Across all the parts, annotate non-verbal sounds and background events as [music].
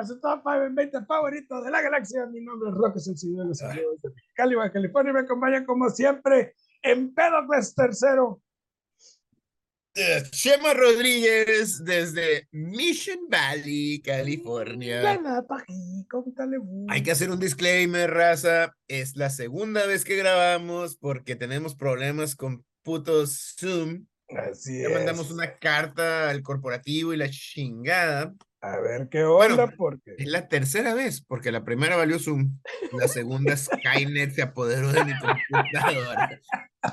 a su top 5 en 20 favorito de la galaxia. Mi nombre es Roque Sencillo de los saludos de Baja California. Me acompañan como siempre en Pedocles Tercero. Chema Rodríguez desde Mission Valley, California. Hay que hacer un disclaimer, raza. Es la segunda vez que grabamos porque tenemos problemas con putos Zoom. Así es. mandamos una carta al corporativo y la chingada. A ver qué onda, Bueno, porque. Es la tercera vez, porque la primera valió Zoom. La segunda Skynet se apoderó de mi computadora.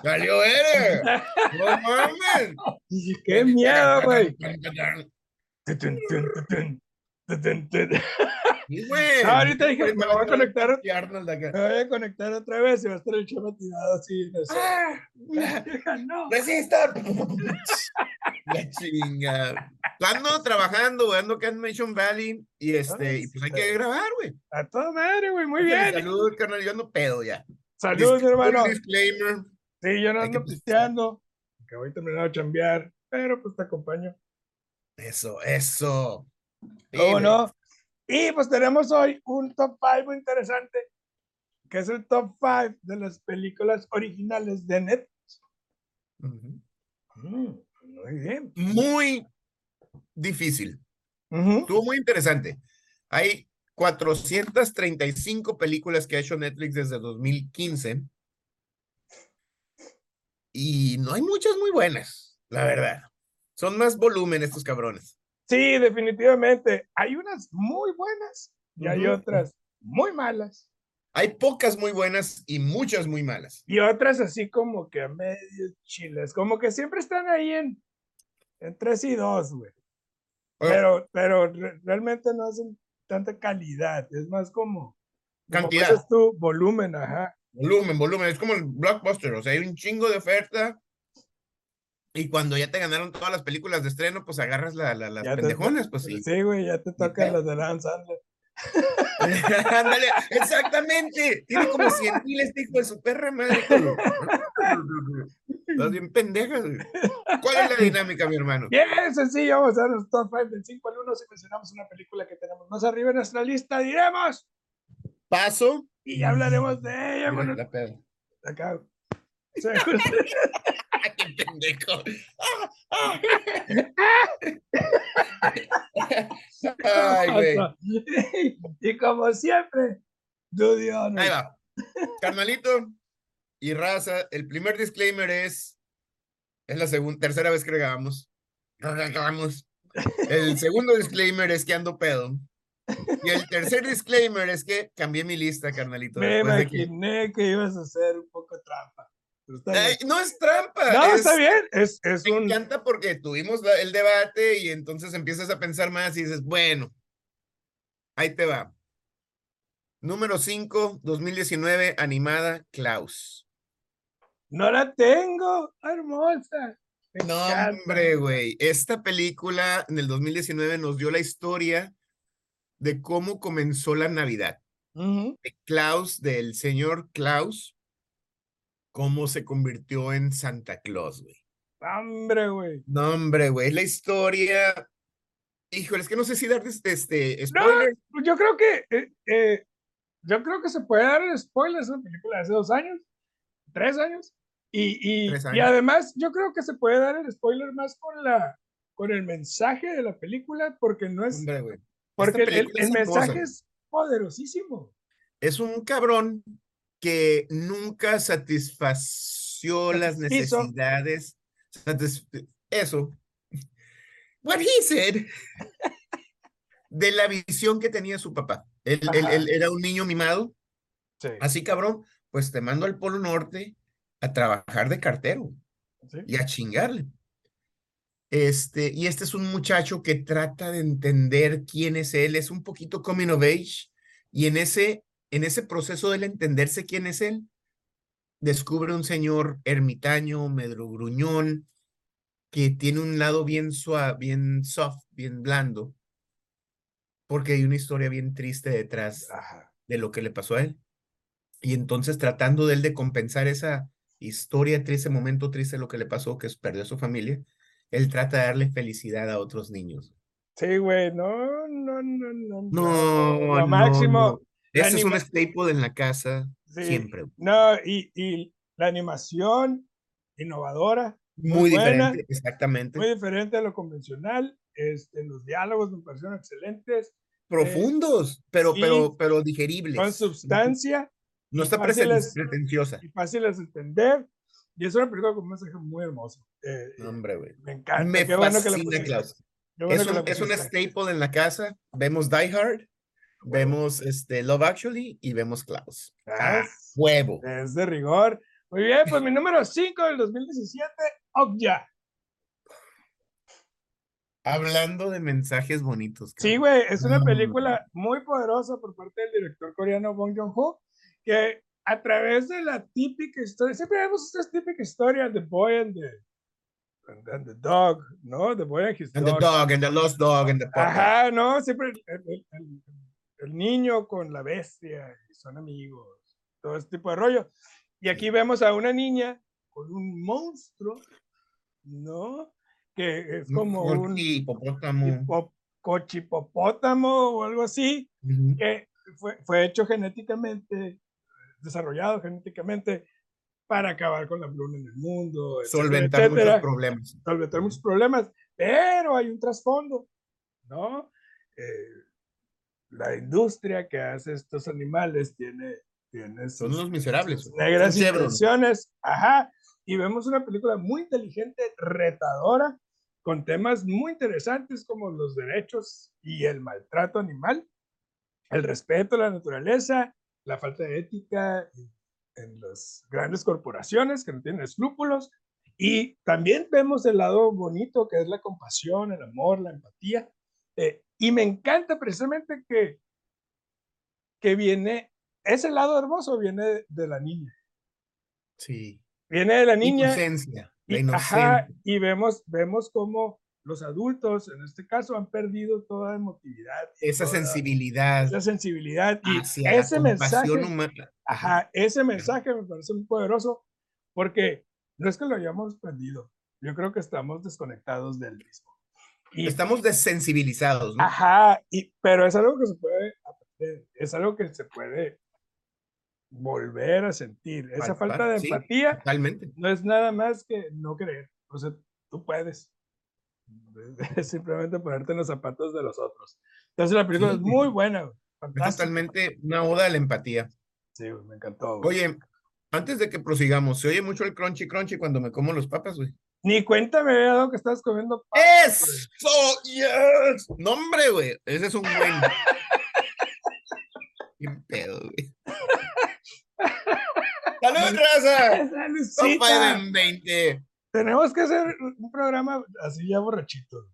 ¡Valió verga! ¡No mames! ¡Qué miedo, güey! Güey. No, ahorita dije, me voy a conectar, me voy a conectar otra vez y va a estar el chama tirado así. No sé. ¡Ah! [laughs] no. ¡Resista! [laughs] La chinga. Ando trabajando, ando acá en Mission Valley y este, y pues hay que grabar, güey. A toda madre, güey, muy bien. Salud, carnal, yo ando pedo ya. Saludos, hermano. Disclaimer. Sí, yo no ando pisteando, que voy terminando de chambear, pero pues te acompaño. Eso, eso. Sí, ¿Cómo güey. no? Y pues tenemos hoy un top 5 muy interesante, que es el top 5 de las películas originales de Netflix. Ujú. Mm, muy bien. Muy difícil. Ujú. Estuvo muy interesante. Hay 435 películas que ha hecho Netflix desde 2015 y no hay muchas muy buenas, la verdad. Son más volumen estos cabrones. Sí, definitivamente. Hay unas muy buenas y hay otras muy malas. Hay pocas muy buenas y muchas muy malas. Y otras así como que a medio chiles, como que siempre están ahí en, en 3 y 2, güey. Pero, pero re- realmente no hacen tanta calidad, es más como, como Cantidad. tú, volumen, ajá. Volumen, volumen. Es como el blockbuster. O sea, hay un chingo de oferta. Y cuando ya te ganaron todas las películas de estreno, pues agarras la, la- las Ya te- pendejonas, pues sí. Sí, güey, ya te tocan las de Adam Sandler. [laughs] Ándale, exactamente. Tiene como 100 mil este hijo de su perra madre. Estás bien pendeja. güey. ¿Cuál es la dinámica, mi hermano? Bien sencillo, vamos a ver los top 5 del 5 al 1. Si mencionamos una película que tenemos más arriba en nuestra lista, diremos Paso. y ya hablaremos de ella. Mira, Bueno, la pedo. acá. ¡Ah, [laughs] qué pendejo! Ay, güey. [laughs] y como siempre, honors. Ahí va. Carnalito y raza, el primer disclaimer es, es la segunda, tercera vez que grabamos. Grabamos. El segundo disclaimer es que ando pedo. Y el tercer disclaimer es que cambié mi lista, carnalito. Me de que- imaginé que ibas a hacer un poco trampa. No es trampa. No, es- está bien. Es, es Me un. encanta porque tuvimos el debate y entonces empiezas a pensar más y dices, bueno, ahí te va. Número 5, 2019, animada, Klaus. No la tengo, hermosa. Me No, encanta. hombre, güey. Esta película en el 2019 nos dio la historia de cómo comenzó la Navidad. De Klaus, del señor Klaus, cómo se convirtió en Santa Claus, güey. Hombre, güey. No, hombre, güey. La historia. Híjole, es que no sé si darte este, este No, spoiler. yo creo que. eh, eh, yo creo que se puede dar el spoiler. Es una película de hace dos años, tres años. Y, y, y además, yo creo que se puede dar el spoiler más con la con el mensaje de la película, porque no es. Hombre, güey. Porque el, el- mensaje es poderosísimo. Es un cabrón que nunca satisfació las necesidades. Eso. What he said. De la visión que tenía su papá. Él, él- Ajá. él era un niño mimado. Sí. Así, cabrón, pues te mando al Polo Norte a trabajar de cartero sí. y a chingarle. Este, y este es un muchacho que trata de entender quién es él, es un poquito coming of age, y en ese, en ese proceso del entenderse quién es él, descubre un señor ermitaño, medio gruñón, que tiene un lado bien suave, bien soft, bien blando, porque hay una historia bien triste detrás Ajá. de lo que le pasó a él. Y entonces tratando de él de compensar esa historia triste, momento triste, lo que le pasó, que es perdió a su familia, él trata de darle felicidad a otros niños. Sí, güey, no, no, no, no. No, Lo no, máximo. no. la Ese es un anima- staple en la casa sí, siempre. No, y, y la animación innovadora, Muy buena, diferente, exactamente. muy diferente a lo convencional. Este, los diálogos me parecieron excelentes, Profundos, pero, sí, pero, pero digeribles. con substancia No está fáciles- pretenciosa. y fáciles de entender. Y es una película con un mensaje muy hermoso. Eh, No, hombre, güey. me encanta. Me Qué bueno que la fascina, bueno Es que la un, es un staple en la casa. Vemos Die Hard, vemos este, Love Actually y vemos Klaus. Ah, huevo. Es de rigor. Muy bien, pues mi número 5 del 2017, Okja. Hablando de mensajes bonitos. Sí, güey, es una película muy poderosa por parte del director coreano Bong Joon-ho, que a través de la típica historia, siempre vemos esta típica historia, The Boy and the, and, and the Dog, ¿no? The Boy and his And the dog. dog, and the lost dog, and the puppy. Ajá, no, siempre el, el- el- el niño con la bestia, y son amigos, todo ese tipo de rollo. Y aquí vemos a una niña con un monstruo, ¿no? Que es como un hipopótamo. hipo- cochipopótamo o algo así, Ujú. que fue, fue hecho genéticamente, desarrollado genéticamente para acabar con la hambruna en el mundo, etcétera, Solventar muchos problemas. solventar muchos problemas, pero hay un trasfondo, ¿no? Eh, la industria que hace estos animales tiene, tiene Son sus, unos miserables. sus negras Son intenciones, ajá, y vemos una película muy inteligente, retadora, con temas muy interesantes como los derechos y el maltrato animal, el respeto a la naturaleza, la falta de ética en- en las grandes corporaciones que no tienen escrúpulos, y también vemos el lado bonito que es la compasión, el amor, la empatía. eh, y me encanta precisamente que, que viene, ese lado hermoso viene de, de la niña. Sí. Viene de la niña Inocencia. La y, inocencia. ajá, y vemos, vemos cómo los adultos, en este caso, han perdido toda emotividad. Esa toda sensibilidad esa sensibilidad. Y hacia la ese mensaje, humana. ajá, ese mensaje me parece muy poderoso porque no es que lo hayamos perdido, yo creo que estamos desconectados del mismo. Y, Estamos desensibilizados, ¿no? Ajá, y, pero es algo que se puede aprender, es algo que se puede volver a sentir. Esa falta de sí. empatía Totalmente. no es nada más que no creer. O sea, tú puedes. [laughs] Es simplemente ponerte en los zapatos de los otros. Entonces la película Sí, es muy buena, Es totalmente una oda a la empatía. Sí, me encantó. güey. Oye, antes de que prosigamos, se oye mucho el crunchy crunchy cuando me como los papas, güey. Ni cuenta me había dado que estabas comiendo papas. ¡Eso! ¡Yes! No, hombre, güey. Ese es un buen. [laughs] Qué pedo, güey. [laughs] ¡Salud, raza! Salucita. en 20. Tenemos que hacer un programa así ya borrachito.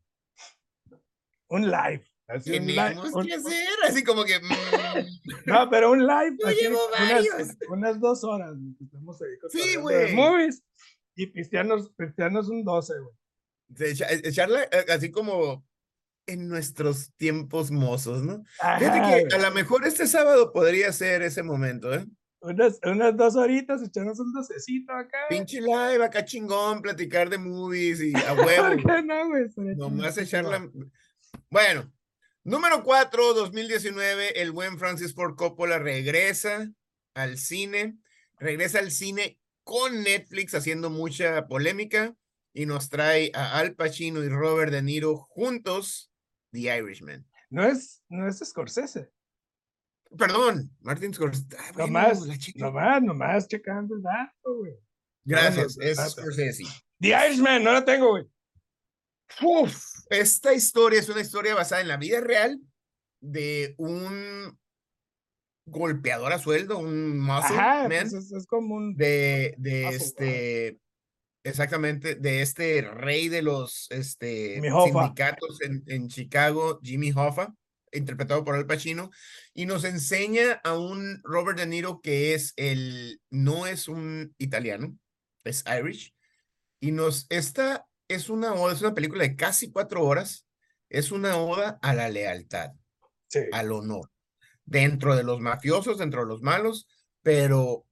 Un live. Así un live, Tenemos un- que hacer, así como que. mm, [laughs] No, pero un live. Yo llevo unas, varios. unas dos horas. estemos ahí Sí, güey. Movies. Y pistearnos, pistearnos un 12, güey. echa- echarla eh, así como en nuestros tiempos mozos, ¿no? Fíjate que a lo mejor este sábado podría ser ese momento, ¿eh? unas, unas dos horitas, echarnos un docecito acá. Pinche live, acá chingón, platicar de movies y a [laughs] ¿Por huevo. qué no, güey? Nomás echarla. Bueno, número 4, 2019, el buen Francis Ford Coppola regresa al cine, regresa al cine con Netflix haciendo mucha polémica y nos trae a Al Pacino y Robert De Niro juntos, The Irishman. No es, no es Scorsese. Perdón, Martin Scorsese. Ah, bueno, Nomás, nomás, nomás checando el dato, güey. Gracias, no, no, es. Scorsese. The Irishman, no la tengo, güey. Uf, esta historia es una historia basada en la vida real de un golpeador a sueldo, un muscle Ajá, man, pues es, es como un. de, de muscle este, exactamente, de este rey de los este, sindicatos en, en Chicago, Jimmy Hoffa, interpretado por Al Pacino, y nos enseña a un Robert De Niro que es el, no es un italiano, es Irish, y nos, esta es una oda, es una película de casi cuatro horas, es una oda a la lealtad, Sí. al honor, dentro de los mafiosos, dentro de los malos, pero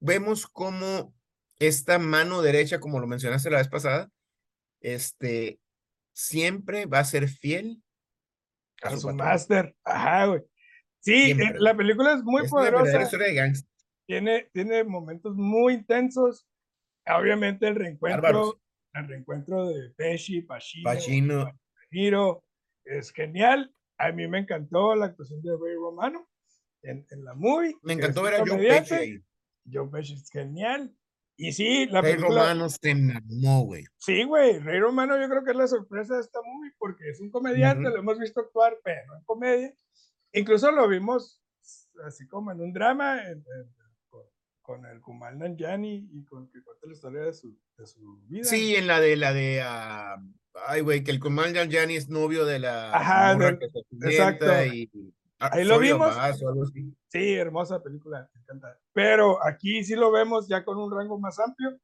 vemos cómo esta mano derecha, como lo mencionaste la vez pasada, este, siempre va a ser fiel a, su, máster. Ajá, güey. Sí, eh, la película es muy poderosa. de tiene, tiene momentos muy intensos. Obviamente el reencuentro, el reencuentro de Pesci, Pacino, Pacino. es genial. A mí me encantó la actuación de Ray Romano en, en la movie. Me encantó ver a Joe Pesci Joe Pesci es genial. Y sí, la Rey Romano se mamó, güey. Sí, güey. Rey Romano yo creo que es la sorpresa de esta movie porque es un comediante, lo hemos visto actuar, pero en comedia. Incluso lo vimos así como en un drama con, el Kumal Nanjiani y con que cuenta la historia de su, de su vida. Sí, en la de la de uh, ay güey, que el Kumal Nanjiani es novio de la Ajá, exacto. Y, ah, Ahí lo vimos. sí, hermosa película, me encanta. Pero aquí sí lo vemos ya con un rango más amplio.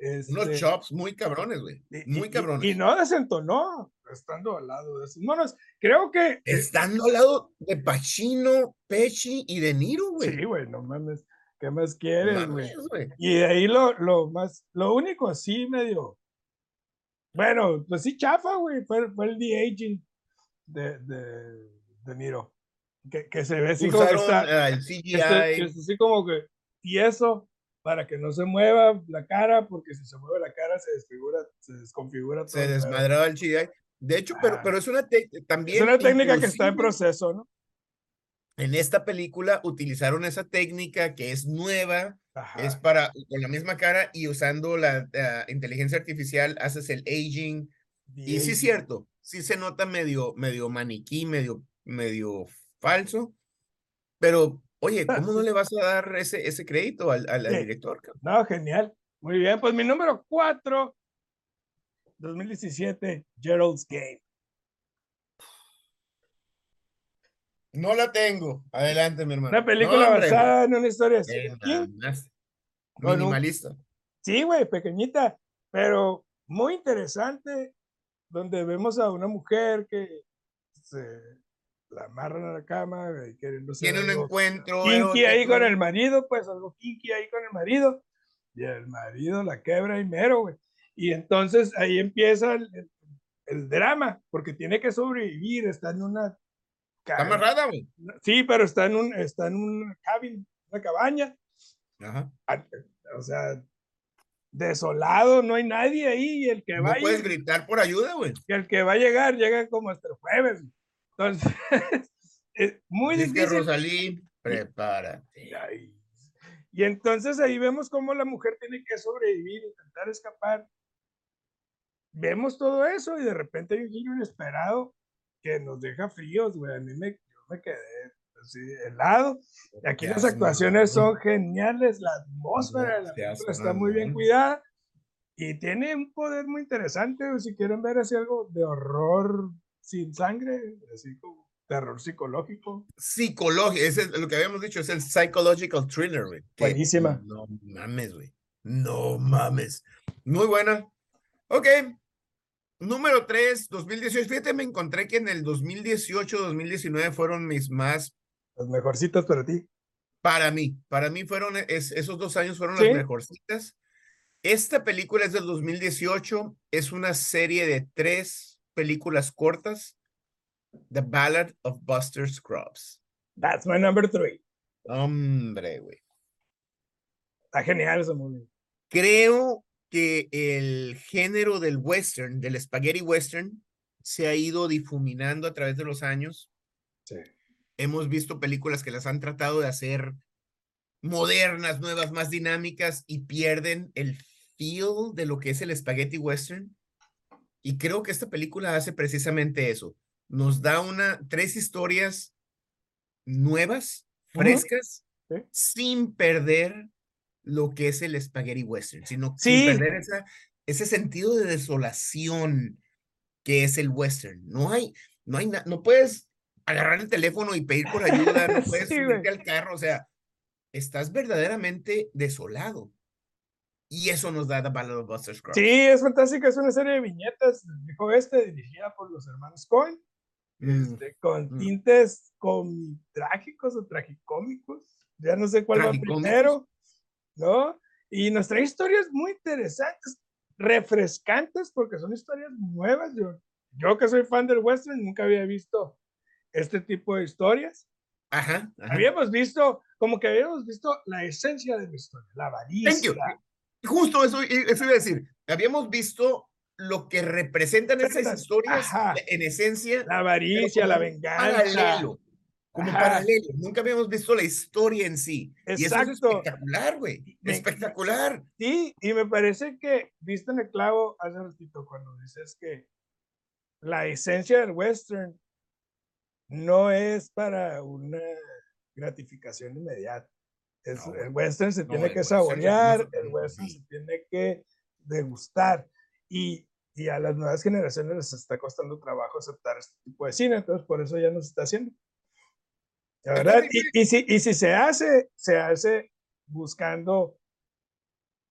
Unos este chops muy cabrones, güey. Muy cabrones. Y, no desentonó estando al lado de esos monos. Creo que. Eh, estando al lado de Pacino, Pesci y De Niro, güey. Sí, güey, no mames. ¿Qué más quieres, güey? Y de ahí lo, lo más, lo único así medio. Bueno, pues sí, chafa, güey. Fue, fue el de-aging de, de, de Niro. Que, que se ve así como que está. El CGI. Este, así como que. Y eso, para que no se mueva la cara, porque si se mueve la cara se desfigura, se desconfigura todo. Se desmadraba el CGI. De hecho, pero, ah. pero es una también. Es una técnica que está en proceso, ¿no? En esta película utilizaron esa técnica que es nueva, es para con la misma cara y usando la, inteligencia artificial haces el aging. y sí es cierto, sí se nota medio, medio maniquí, medio, medio falso, pero oye, [laughs] ¿cómo no le vas a dar ese, ese crédito al, al, director? No, genial. Muy bien, pues mi número cuatro 2017, Gerald's Game. No la tengo. Adelante, mi hermano. Una película basada en una historia así. Minimalista. Sí, güey, pequeñita, pero muy interesante, donde vemos a una mujer que se la amarran a la cama y queriendo Tiene un encuentro. Kinky ahí con el marido, pues algo kinky ahí con el marido. Y el marido la quebra y mero, güey. Y entonces ahí empieza el, el, drama, porque tiene que sobrevivir, está en una... Está amarrada, güey. Sí, pero está en un, está en un cabin, una cabaña. Ajá. O sea, desolado, no hay nadie ahí, y el que va No puedes gritar por ayuda, güey. Y el que va a llegar, llega como hasta el jueves. Entonces, [laughs] es muy Dice difícil. Rosalí, prepárate. Y entonces ahí vemos cómo la mujer tiene que sobrevivir, intentar escapar vemos todo eso y de repente hay un giro inesperado que nos deja fríos, güey. A mí me, yo me quedé así helado. Y aquí las actuaciones son geniales, la atmósfera de la película está muy bien cuidada y tiene un poder muy interesante. Si quieren ver así algo de horror sin sangre, así como terror psicológico. Psicológico, es lo que habíamos dicho, es el psychological thriller, güey. Buenísima. No mames, güey. No mames. Muy buena. Ok, Número 3, 2018. Fíjate, me encontré que en el 2018, 2019 fueron mis más. Las mejorcitas para ti. Para mí, para mí fueron, esos dos años fueron las mejorcitas. Esta película es del 2018, es una serie de tres películas cortas. The Ballad of Buster Scrubs. That's my number three. Hombre, güey. Está genial ese movie. Creo que el género del western, del spaghetti western, se ha ido difuminando a través de los años. Sí. Hemos visto películas que las han tratado de hacer modernas, nuevas, más dinámicas y pierden el feel de lo que es el spaghetti western. Y creo que esta película hace precisamente eso. Nos da una tres historias nuevas, frescas, sin perder lo que es el spaghetti western, sino sin perder ese sentido de desolación que es el western. No hay, no hay nada, no puedes agarrar el teléfono y pedir por ayuda, no [laughs] puedes subirte al carro, o sea, estás verdaderamente desolado. Y eso nos da The Ballad of Buster Scruggs. Sí, es fantástica, es una serie de viñetas dijo este, dirigida por los hermanos Cohen, mm, este, con mm. tintes trágicos o tragicómicos, ya no sé cuál va primero. ¿No? Y nos trae historias muy interesantes, refrescantes, porque son historias nuevas. Yo, yo que soy fan del western, nunca había visto este tipo de historias. Ajá, ajá. Habíamos visto, como que habíamos visto la esencia de la historia, la avaricia. Justo eso, eso iba a decir. Habíamos visto lo que representan esas historias ajá. en esencia. La avaricia, la venganza. Paralelo, como Ajá. paralelo. Nunca habíamos visto la historia en sí. Y eso es Exacto. espectacular, güey. Espectacular. Sí, y me parece que viste en el clavo hace ratito cuando dices que la esencia del western no es para una gratificación inmediata. Es, No, el western se No, tiene que saborear, el western sí. se tiene que degustar. Y, y a las nuevas generaciones les está costando trabajo aceptar este tipo de cine, entonces por eso ya no se está haciendo. La Está verdad, y, y si, y si se hace, se hace buscando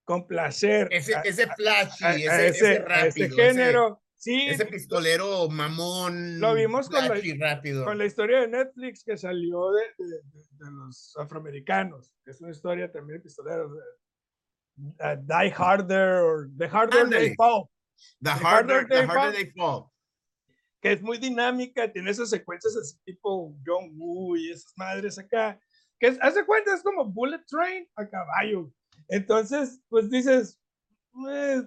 complacer Ese, a- ese flashy, a, a ese, ese, ese a ese rápido, género. sí, ese, ese pistolero mamón. Lo vimos con la- rápido. con la historia de Netflix que salió de, de- de- de los afroamericanos, es una historia también de pistoleros. de- uh, Die Harder o The Harder Ándale. They Fall, The The harder, harder the they harder fall. they fall. Que es muy dinámica, tiene esas secuencias así tipo John Woo y esas madres acá, que es, hace cuenta, es como Bullet Train a caballo. Entonces, pues dices, "Eh,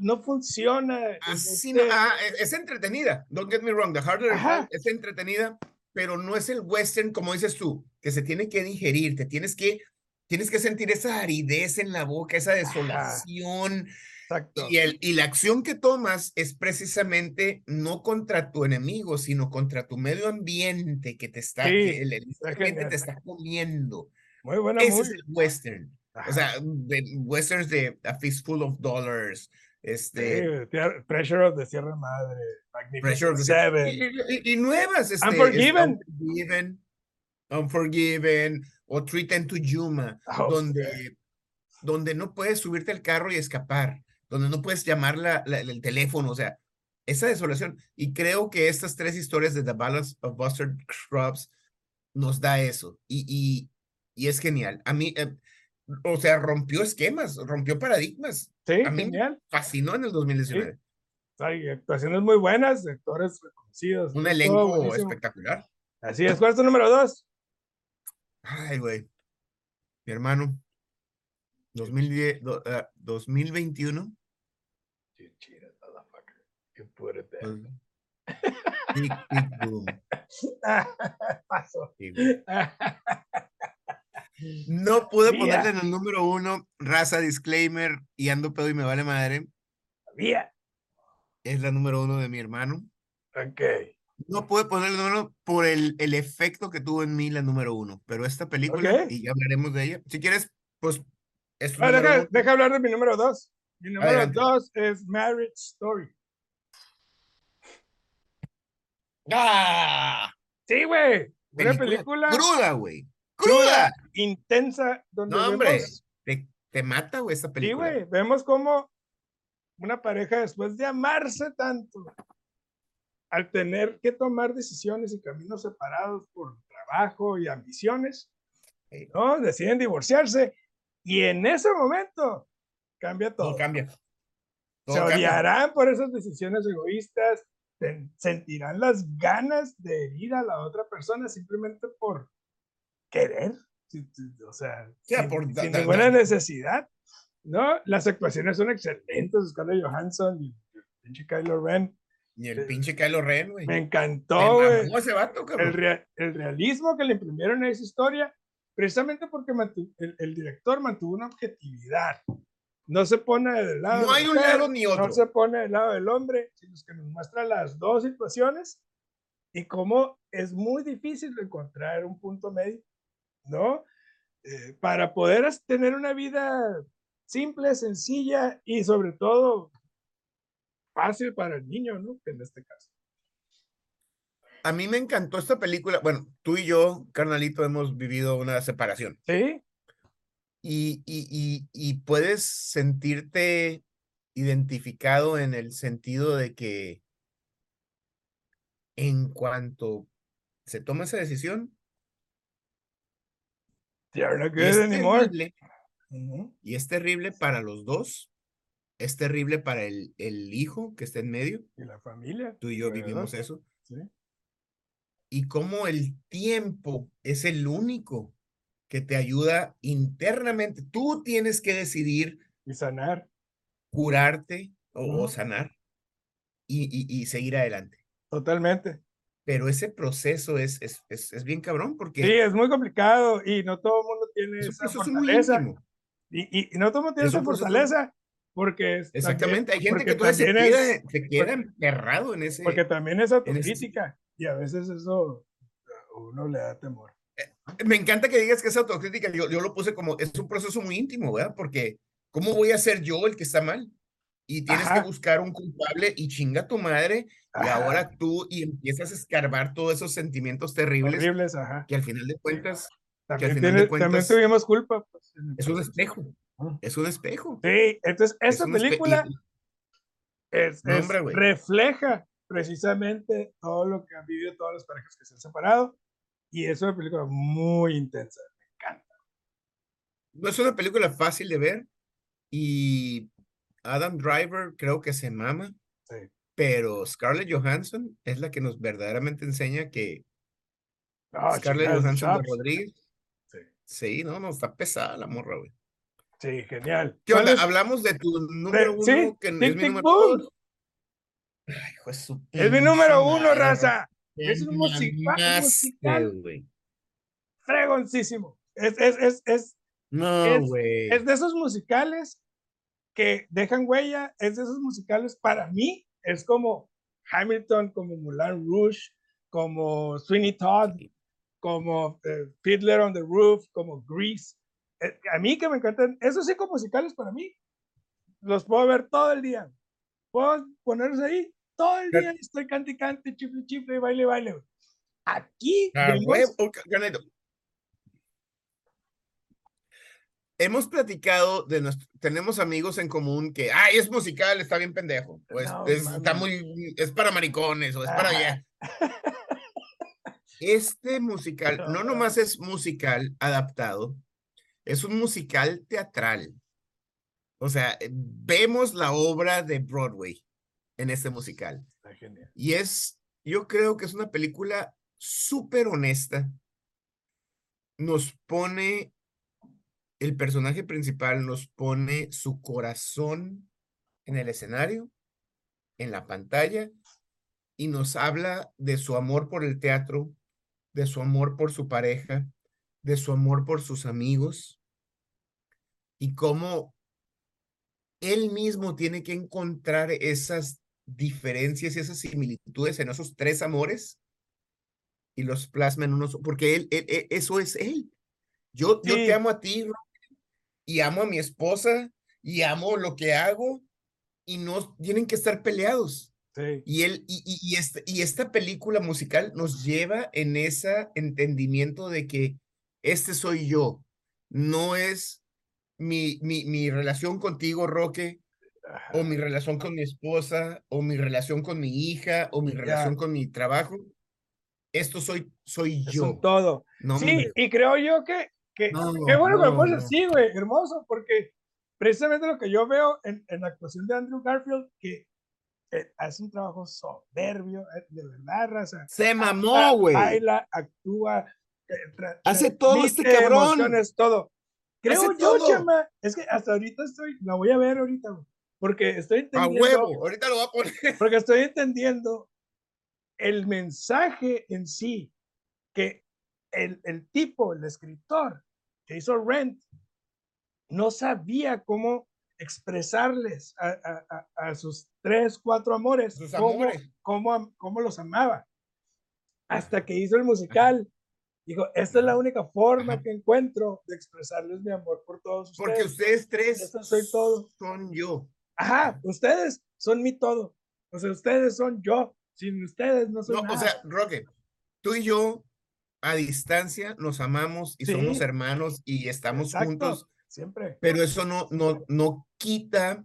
no funciona. Así, este- no- ah, es, es entretenida. Don't get me wrong. The harder Ajá. es entretenida, pero no es el western como dices tú, que se tiene que digerir, te tienes que, tienes que sentir esa aridez en la boca, esa desolación. Exacto. Y, el, y la acción que tomas es precisamente no contra tu enemigo, sino contra tu medio ambiente que te está, Sí, que el, ambiente te está comiendo. Muy buena Ese movie. es el western. O sea, de westerns de A Fistful of Dollars, este, Sí, Pressure of the Sierra Madre, Pressure Magnificent of the- Seven. y, y- y nuevas, este, Unforgiven. Unforgiven, Unforgiven, o Treated to Yuma, Oh, donde, donde no puedes subirte al carro y escapar, donde no puedes llamar la- la- el teléfono, o sea, esa desolación. Y creo que estas tres historias de The Ballads of Buster Scrubs nos da eso. Y, y, y es genial. A mí, eh, o sea, rompió esquemas, rompió paradigmas. Sí, a mí- genial. Fascinó en el 2019. Hay actuaciones muy buenas, actores reconocidos. Un elenco espectacular. Así es. ¿Cuál es tu número dos? Ay, güey. Mi hermano. 2010, do- ah, 2021. You put it there. pues, Big, big boom. Paso. Sí, güey. [laughs] No pude Sabía. ponerle en el número uno, raza, disclaimer, y ando pedo y me vale madre. Sabía. Es la número uno de mi hermano. Ok. No pude ponerle número por el, el efecto que tuvo en mí la número uno. Pero esta película, Ok. y ya hablaremos de ella. Si quieres, pues. Es tu Ah, número deja, uno. deja hablar de mi número dos. Mi número Adelante. dos es Marriage Story. ¡Ah! Sí, güey. Una película Cruda, güey. cruda, intensa, donde No, hombre. vemos, Te, te mata, güey, esta sí, película. güey, vemos como una pareja después de amarse tanto, al tener que tomar decisiones y caminos separados por trabajo y ambiciones, Sí. ¿no? Deciden divorciarse y en ese momento cambia todo. Todo cambia. Se Todo cambia. odiarán por esas decisiones egoístas, sentirán las ganas de herir a la otra persona simplemente por querer, sí, sí, o sea, sea, sin, por da- sin da- ninguna da- necesidad, ¿no? Las actuaciones son excelentes, Scarlett Johansson y el pinche Kylo Ren, Y el pinche Kylo Ren, güey. me encantó, güey, el, rea- el realismo que le imprimieron a esa historia, precisamente porque el, el director mantuvo una objetividad. No se pone del lado. No hay un lado ni otro. No se pone del lado del hombre, sino que nos muestra las dos situaciones y cómo es muy difícil encontrar un punto medio, ¿no? Eh, para poder tener una vida simple, sencilla y sobre todo fácil para el niño, ¿no? En este caso. A mí me encantó esta película. Bueno, tú y yo, carnalito, hemos vivido una separación. Sí, Y, y, y, y puedes sentirte identificado en el sentido de que en cuanto se toma esa decisión, not good es anymore. terrible, y es terrible para los dos, es terrible para el, el hijo que está en medio, Y la familia. tú y yo vivimos eso, Sí. y cómo el tiempo es el único que te ayuda internamente. Tú tienes que decidir Y sanar. curarte o, o Ujú. sanar y, y, y seguir adelante. Totalmente. Pero ese proceso es, es, es, es bien cabrón porque Sí, es muy complicado y no todo el mundo tiene es esa muy fortaleza. íntimo. Y, y, no todo el mundo tiene Es esa fortaleza porque es también- Exactamente, hay gente que todavía se queda, se queda enterrado en ese... porque también es ese- autocrítica y a veces eso a uno le da temor. Me encanta que digas que es autocrítica. Yo, yo lo puse como, es un proceso muy íntimo, ¿verdad? Porque, ¿cómo voy a ser yo el que está mal? Y tienes Ajá. que buscar un culpable y chinga tu madre. Y ahora tú y empiezas a escarbar todos esos sentimientos terribles Horribles, ajá. que al final de cuentas También, final de tiene- cuentas también tuvimos culpa. pues, es un espejo. Es un espejo. Sí, entonces Es esta película es, refleja precisamente todo lo que han vivido todas las parejas que se han separado y es una película muy intensa. Me encanta. no es una película fácil de ver y Adam Driver creo que se mama, Sí. pero Scarlett Johansson es la que nos verdaderamente enseña que No, Scarlett Johansson de. Rodríguez. Sí. Sí, no, no, está pesada la morra, güey. Sí, genial. Hablamos de tu número uno, sí, que Tic es mi Tic número dos. Ay, hijo Es mi número uno, raza. Es un musical. güey. Fregoncísimo. Es, es, es, es, No, Es- güey. es de esos musicales que dejan huella, es de esos musicales para mí, es como Hamilton, como Moulin Rouge, como Sweeney Todd, como eh, Fiddler on the Roof, como Grease. Eh, a mí que me encantan, esos cinco musicales para mí, los puedo ver todo el día. Puedo ponerlos ahí todo el día estoy cante cante, chifle, chifle, baile, baile. Aquí Ah. Hemos platicado de nuestro, tenemos amigos en común que, ay, es musical, está bien pendejo, o es, No, es- está muy, es para maricones, o es para ya. Este musical no No, nomás es musical adaptado, es un musical teatral. O sea, vemos la obra de Broadway en este musical. Está genial. Y es, yo creo que es una película súper honesta. Nos pone, el personaje principal nos pone su corazón en el escenario, en la pantalla, y nos habla de su amor por el teatro, de su amor por su pareja, de su amor por sus amigos, y cómo él mismo tiene que encontrar esas diferencias y esas similitudes en esos tres amores y los plasma en unos, porque él, él- él- eso es él. Yo, yo te amo a ti y amo a mi esposa y amo lo que hago y no tienen que estar peleados. Sí. Y él, y, y, y este- y esta película musical nos lleva en ese entendimiento de que este soy yo, no es mi, mi, mi relación contigo, Roque, Ajá. o mi relación con mi esposa, o mi relación con mi hija, o mi relación con mi trabajo. Esto soy, soy Es yo. un todo. No, sí, y creo yo que, que No, qué bueno que lo no, pones no. así, güey, hermoso, porque precisamente lo que yo veo en, en la actuación de Andrew Garfield, que eh, hace un trabajo soberbio, eh, de verdad, raza. Se mamó, güey. Baila, actúa, eh, Hace todo este cabrón. emociones, todo. Creo Hace yo, todo. chama, es que hasta ahorita estoy, la voy a ver ahorita, güey, porque estoy A entendiendo, huevo. Ahorita lo voy a poner. porque estoy entendiendo el mensaje en sí que el, el tipo, el escritor que hizo Rent, no sabía cómo expresarles a, a- a- a sus tres, cuatro amores, Sus cómo, amores. cómo cómo los amaba. Hasta que hizo el musical. Dijo, esta es la única forma Ajá. que encuentro de expresarles mi amor por todos ustedes. Porque ustedes tres soy todo. son yo. Ajá, ustedes son mi todo. O sea, ustedes son yo. Sin ustedes no soy No, nada. o sea, Roque, tú y yo a distancia nos amamos y somos hermanos y estamos Exacto, juntos, Siempre. pero eso no, no, no quita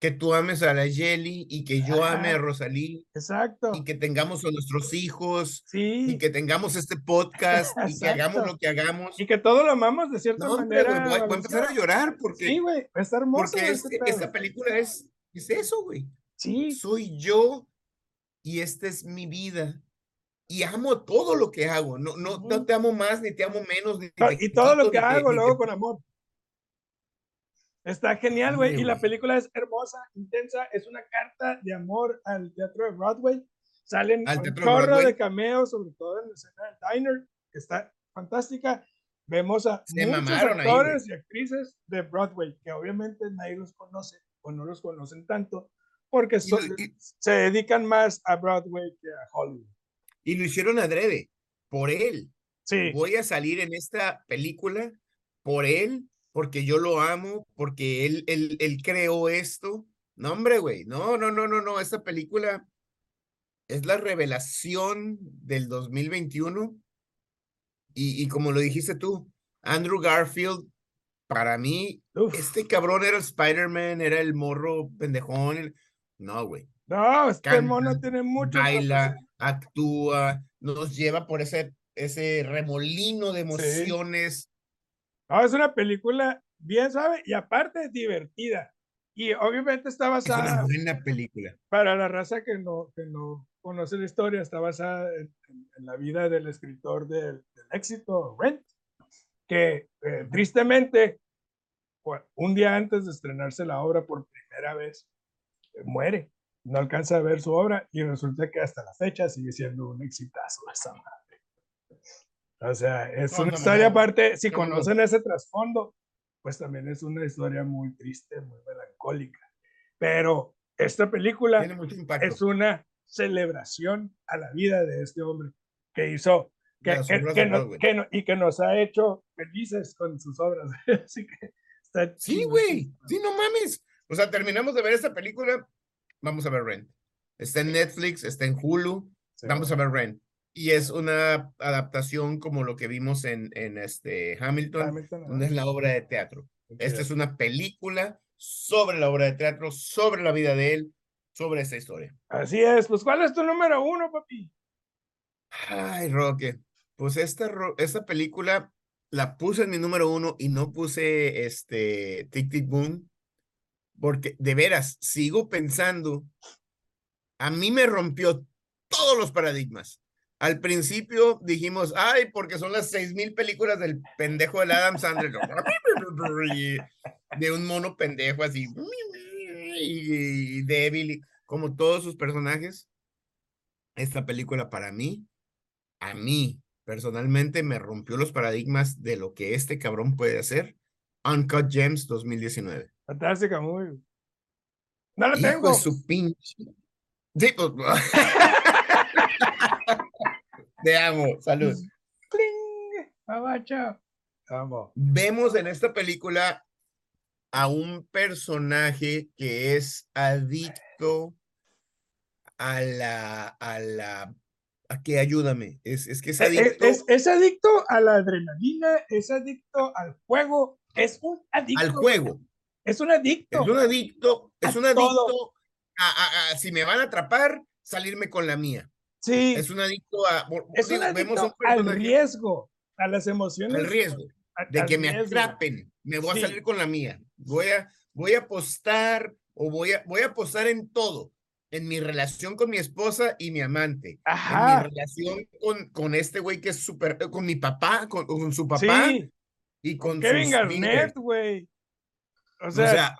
que tú ames a la Yeli y que yo ame a Ajá. Rosalí Exacto. y que tengamos a nuestros hijos Sí. y que tengamos este [laughs] podcast y que hagamos Exacto. lo que hagamos. Y que todo lo amamos de cierta No, hombre, manera. voy, a- voy a empezar a llorar porque, Sí, güey, está hermoso. porque este este- esta película es, es eso, güey. Sí, Soy yo y esta es mi vida y amo todo lo que hago. No, no, no te amo más, ni te amo menos. Ni te y todo lo que hago lo hago con amor. Está genial, güey. Y la película es hermosa, intensa. Es una carta de amor al teatro de Broadway. Salen un chorro de cameos, sobre todo en la escena del diner, que está fantástica. Vemos a muchos actores y actrices de Broadway, que obviamente nadie los conoce o no los conocen tanto, porque se dedican más a Broadway que a Hollywood. Y lo hicieron adrede, por él. Sí. Voy a salir en esta película por él, porque yo lo amo, porque él, él, él creó esto. No, hombre, güey, no, no, no, no, no, esta película es la revelación del 2021. Y, y como lo dijiste tú, Andrew Garfield, para mí, este cabrón era Spider-Man, era el morro pendejón. No, güey. No, este mono tiene mucho. Baila, actúa, nos lleva por ese, ese remolino de emociones. Es una película bien sabe y aparte divertida. Y obviamente está basada. Es una buena película. Para la raza que no, que no conoce la historia, está basada en, la vida del escritor del, éxito, Rent, que eh, tristemente, un día antes de estrenarse la obra por primera vez, muere no alcanza a ver su obra y resulta que hasta la fecha sigue siendo un exitazo esa madre. O sea, es una historia aparte, si conocen ese trasfondo, pues también es una historia muy triste, muy melancólica. Pero esta película es una celebración a la vida de este hombre que hizo que, que, y que nos ha hecho felices con sus obras. [laughs] Así que está Sí, güey. Sí, no mames. O sea, terminamos de ver esta película vamos a ver Rent. Está en Netflix, está en Hulu, vamos a ver Rent. Y es una adaptación como lo que vimos en, en este Hamilton, donde es la obra de teatro. Esta es una película sobre la obra de teatro, sobre la vida de él, sobre esta historia. Así es. Pues, ¿cuál es tu número uno, papi? Ay, Roque. Pues esta, esta película la puse en mi número uno y no puse este Tic Tic Boom porque de veras sigo pensando, a mí me rompió todos los paradigmas. Al principio dijimos, ay, porque son las seis mil películas del pendejo del Adam Sandler, [laughs] de un mono pendejo así, y débil, como todos sus personajes. Esta película para mí, a mí personalmente me rompió los paradigmas de lo que este cabrón puede hacer. Uncut Gems 2019. Fantástica, muy. No la tengo. su pinche. Sí, pues. [laughs] [laughs] Te amo. Salud. ¡Cling! Vamos. Vemos en esta película a un personaje que es adicto a la, a la, a que ayúdame, es, es que es eh, eh, adicto. Es, es, adicto a la adrenalina, es adicto al juego, es un adicto. Al juego. Es un adicto. Es un adicto, es un adicto a, si me van a atrapar, salirme con la mía. Sí. Es un adicto a. Es un adicto al riesgo, a las emociones. Al riesgo. De que me atrapen. Me voy a salir con la mía. Voy a, voy a apostar o voy a, voy a apostar en todo. En mi relación con mi esposa y mi amante. Ajá. En mi relación con, con este güey que es súper. Con mi papá, con, con su papá. Sí. Y con Kevin Garnett, güey. O sea,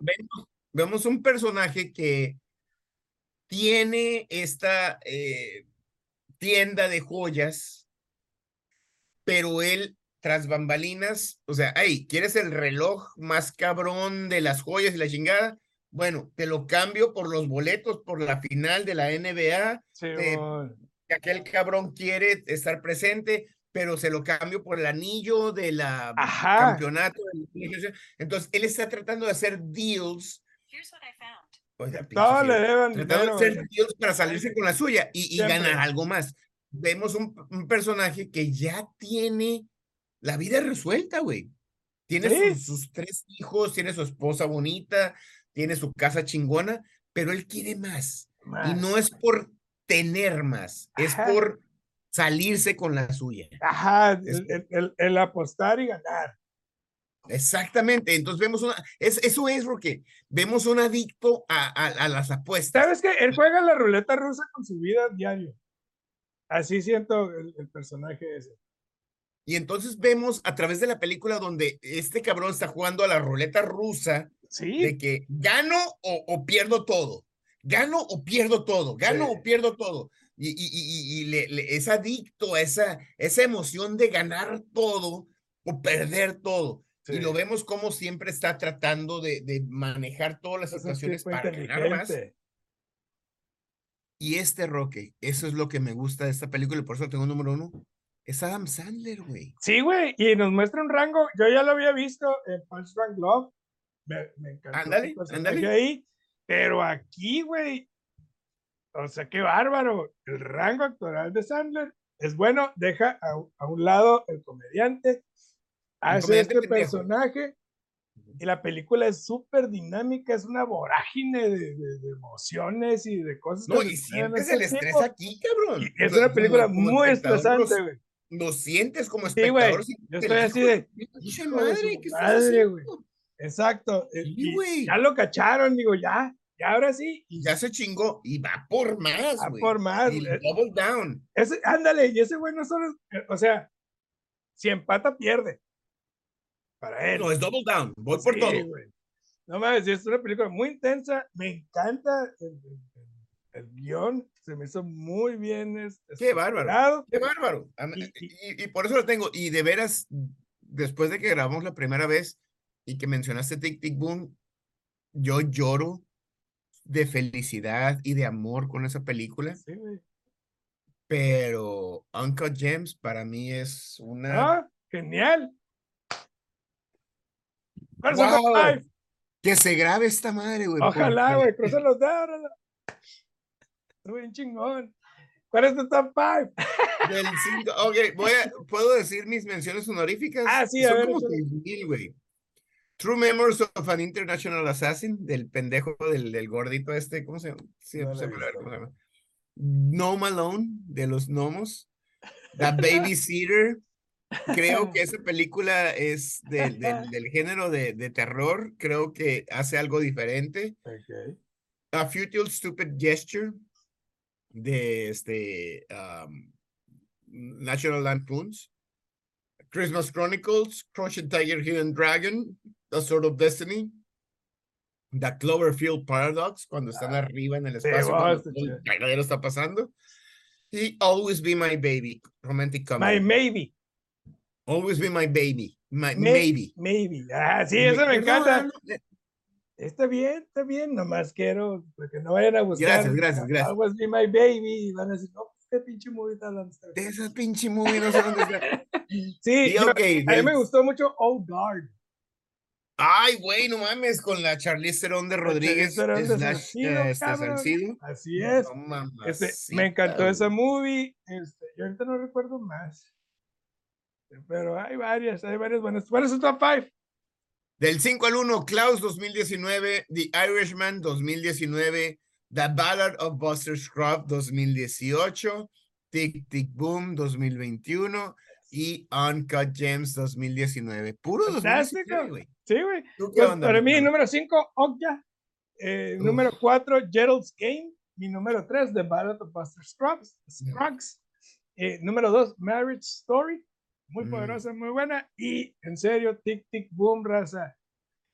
vemos, un personaje que tiene esta eh, tienda de joyas, pero él tras bambalinas, o sea, ay, ¿quieres el reloj más cabrón de las joyas y la chingada? Bueno, te lo cambio por los boletos por la final de la NBA. que aquel cabrón quiere estar presente pero se lo cambio por el anillo de la campeonato. Entonces, él está tratando de hacer deals. Todo le deben de hacer deals para salirse con la suya y, ganar algo más. Vemos un, un, personaje que ya tiene la vida resuelta, güey. Tiene sus, tres hijos, tiene su esposa bonita, tiene su casa chingona, pero él quiere más. Y no es por tener más, es por salirse con la suya. Ajá, el, el, apostar y ganar. Exactamente, entonces vemos una, es, eso es porque vemos un adicto a, a, las apuestas. ¿Sabes que Él juega la ruleta rusa con su vida diario. Así siento el, el personaje ese. Y entonces vemos a través de la película donde este cabrón está jugando a la ruleta rusa Sí, de que gano o, o pierdo todo, gano o pierdo todo, gano Sí. o pierdo todo. Y, y, y, y le, le- es adicto a esa, esa emoción de ganar todo o perder todo. Y sí. lo vemos como siempre está tratando de, de manejar todas las Es un situaciones para ganar más. Y este Roque, eso es lo que me gusta de esta película y por eso tengo número uno. Es Adam Sandler, güey. Sí, güey, y nos muestra un rango. Yo ya lo había visto en Punch Drunk Love. Me, me encantó Ándale, ándale. ahí. Pero aquí, güey, o sea, qué bárbaro. El rango actoral de Sandler es bueno, deja a, a un lado el comediante, hace comediante este pendejo. personaje. Y la película es súper dinámica, es una vorágine de, de- de emociones y de cosas. No, que y sientes el estrés aquí, cabrón. Y es Lo- una como- película como muy espectador estresante, güey. Lo sientes como güey. espectador. sí, Yo estoy así de, madre, su ¿qué madre, güey. Exacto. eh, Sí, y güey. ya lo cacharon, digo, ya, ya ahora sí. Y Ya se chingó y va por más, va güey. por más. Y eh, double down. Ese, ándale, y ese güey no solo, eh, o sea, si empata, pierde. Para él. No, es double down. Voy por Sí, todo. güey. No mames, es una película muy intensa. Me encanta el, el- el- guion. Se me hizo muy bien. es- Qué bárbaro. Qué bárbaro. Mí- Y- Y, y por eso lo tengo. Y de veras, después de que grabamos la primera vez y que mencionaste Tic Tic Boom, yo lloro de felicidad y de amor con esa película. Sí, güey. Pero Uncut Gems para mí es una. Ah, genial. ¿Cuál es el top ¡Wow! five? Que se grabe esta madre, güey. Ojalá, güey, cruza los dedos. Está bien chingón. ¿Cuál es tu top five? Del cinco, ok, voy a, ¿puedo decir mis menciones honoríficas? Ah, sí, a Son ver, como mil, güey. True Memories of an International Assassin, del pendejo del, del gordito este, ¿cómo se llama? Sí, No se me visto. cómo se llama. No Malone, de los gnomos. The Babysitter. Creo [laughs] que esa película es del, del, del género de, de terror. Creo que hace algo diferente. A Futile Stupid Gesture de este um, National Lampoons. Christmas Chronicles, Crouching Tiger, Hidden Dragon, The Sword of Destiny, The Cloverfield Paradox, cuando están arriba en el espacio, el cagadero está pasando. Y Always Be My Baby, Romantic My Comedy. maybe. Always Be My Baby, my, May- Maybe. Maybe. Ah, sí, eso me encanta. no, no, Está bien, está bien. Nomás quiero que no vayan a buscar. Gracias, gracias, gracias. Always be my baby. Y van a decir, no, qué pinche movie está hablando este De güey?" esa pinche movie, no sé dónde está. [laughs] Sí, yo- ok, a mí me gustó mucho Old Guard. Ay, güey, no mames, con la Charlize Theron de Rodríguez Theron de slash, Salcido, eh, este, cabrón. Salcido. Así es. No Este, mamacita, me encantó esa güey. movie. Este, yo ahorita no recuerdo más. Pero hay varias, hay varias buenas. ¿Cuál es su top 5? Del 5 al 1, Klaus 2019, The Irishman 2019, The Ballad of Buster Scruggs 2018, Tic Tic Boom 2021 y Uncut Gems 2019. Puro Fantástico. 2019, güey. Sí, güey. ¿Tú qué Pues, para mí, número 5, Okja. Eh, número 4, Gerald's Game. Mi número 3, The Ballad of Buster Scruggs. Scruggs. Eh, número 2, Marriage Story. Muy Mm. poderosa, muy buena. Y en serio, Tic Tic Boom, raza.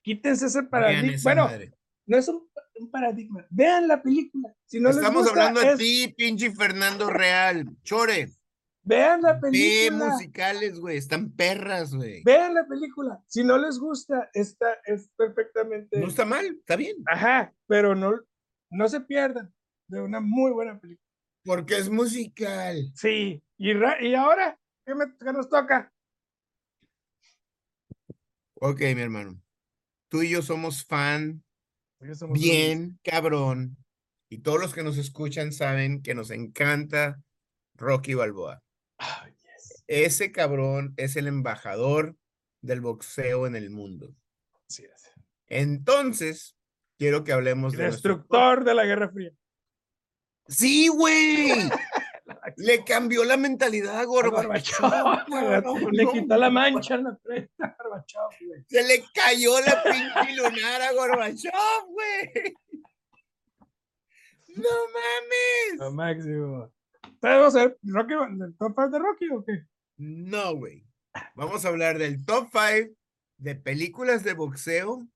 Quítense ese paradigma. Bueno, madre. no es un, un paradigma. Vean la película. Si no les Estamos gusta, hablando de es- ti, pinche Fernando Real. Chore. Vean la Ve película. musicales, güey. Están perras, güey. Vean la película. Si no les gusta, está, es perfectamente. No está mal, está bien. Ajá, pero no, no se pierdan de una muy buena película. Porque es musical. Sí, y, ra- y ahora, ¿qué, me- qué nos toca? Ok, mi hermano. Tú y yo somos fan somos bien cabrón. Y todos los que nos escuchan saben que nos encanta Rocky Balboa. yes, Ese cabrón es el embajador del boxeo en el mundo. así es. Entonces, quiero que hablemos El de nuestro- destructor de la Guerra Fría. Sí, güey. Le cambió la mentalidad a A Gorbachev. Le no quitó la mancha en la frente a Gorbachev, güey. Se le cayó la pinche lunar a Gorbachev, güey. No mames. Lo máximo. vamos a ver Rocky, el top 5 de Rocky o qué? No, güey. Vamos a hablar del top 5 de películas de boxeo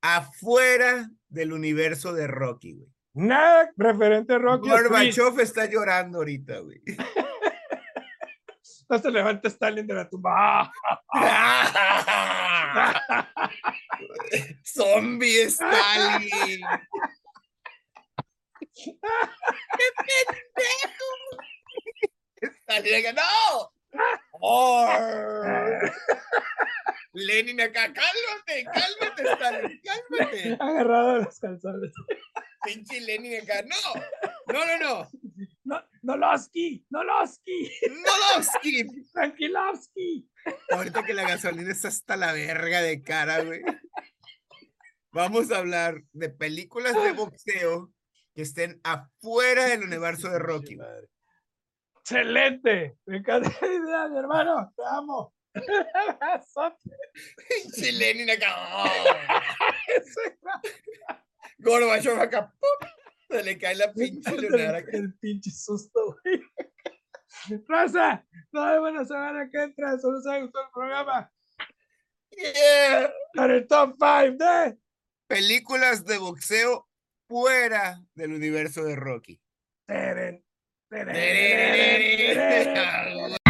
afuera del universo de Rocky, güey. Nada referente a Rocky. Gorbachev está llorando ahorita, güey. [laughs] No se levanta Stalin de la tumba. [laughs] Zombie Stalin. [laughs] ¡Qué pendejo! Stalin, ¡no! Lenin acá, cálmate, cálmate, Stalin, cálmate. Agarrado a los calzones. Pinche Lenin acá, no, no, no, no. No, Noloski, Noloski, Noloski. Tranquilovsky. Ahorita que la gasolina está hasta la verga de cara, güey. Vamos a hablar de películas de boxeo que estén afuera del universo de Rocky. Excelente. Me encanta la idea, mi hermano. Te amo. [laughs] Pinche Lenin acá. [laughs] Gorbachev acá. ¡pum! Se le cae la pinche lunar acá. El pinche susto, güey. [laughs] Raza, no deben a saber a qué entra. Solo se gustó el programa. Yeah. Para el top 5 de Películas de boxeo fuera del universo de Rocky. Teren, teren, [laughs]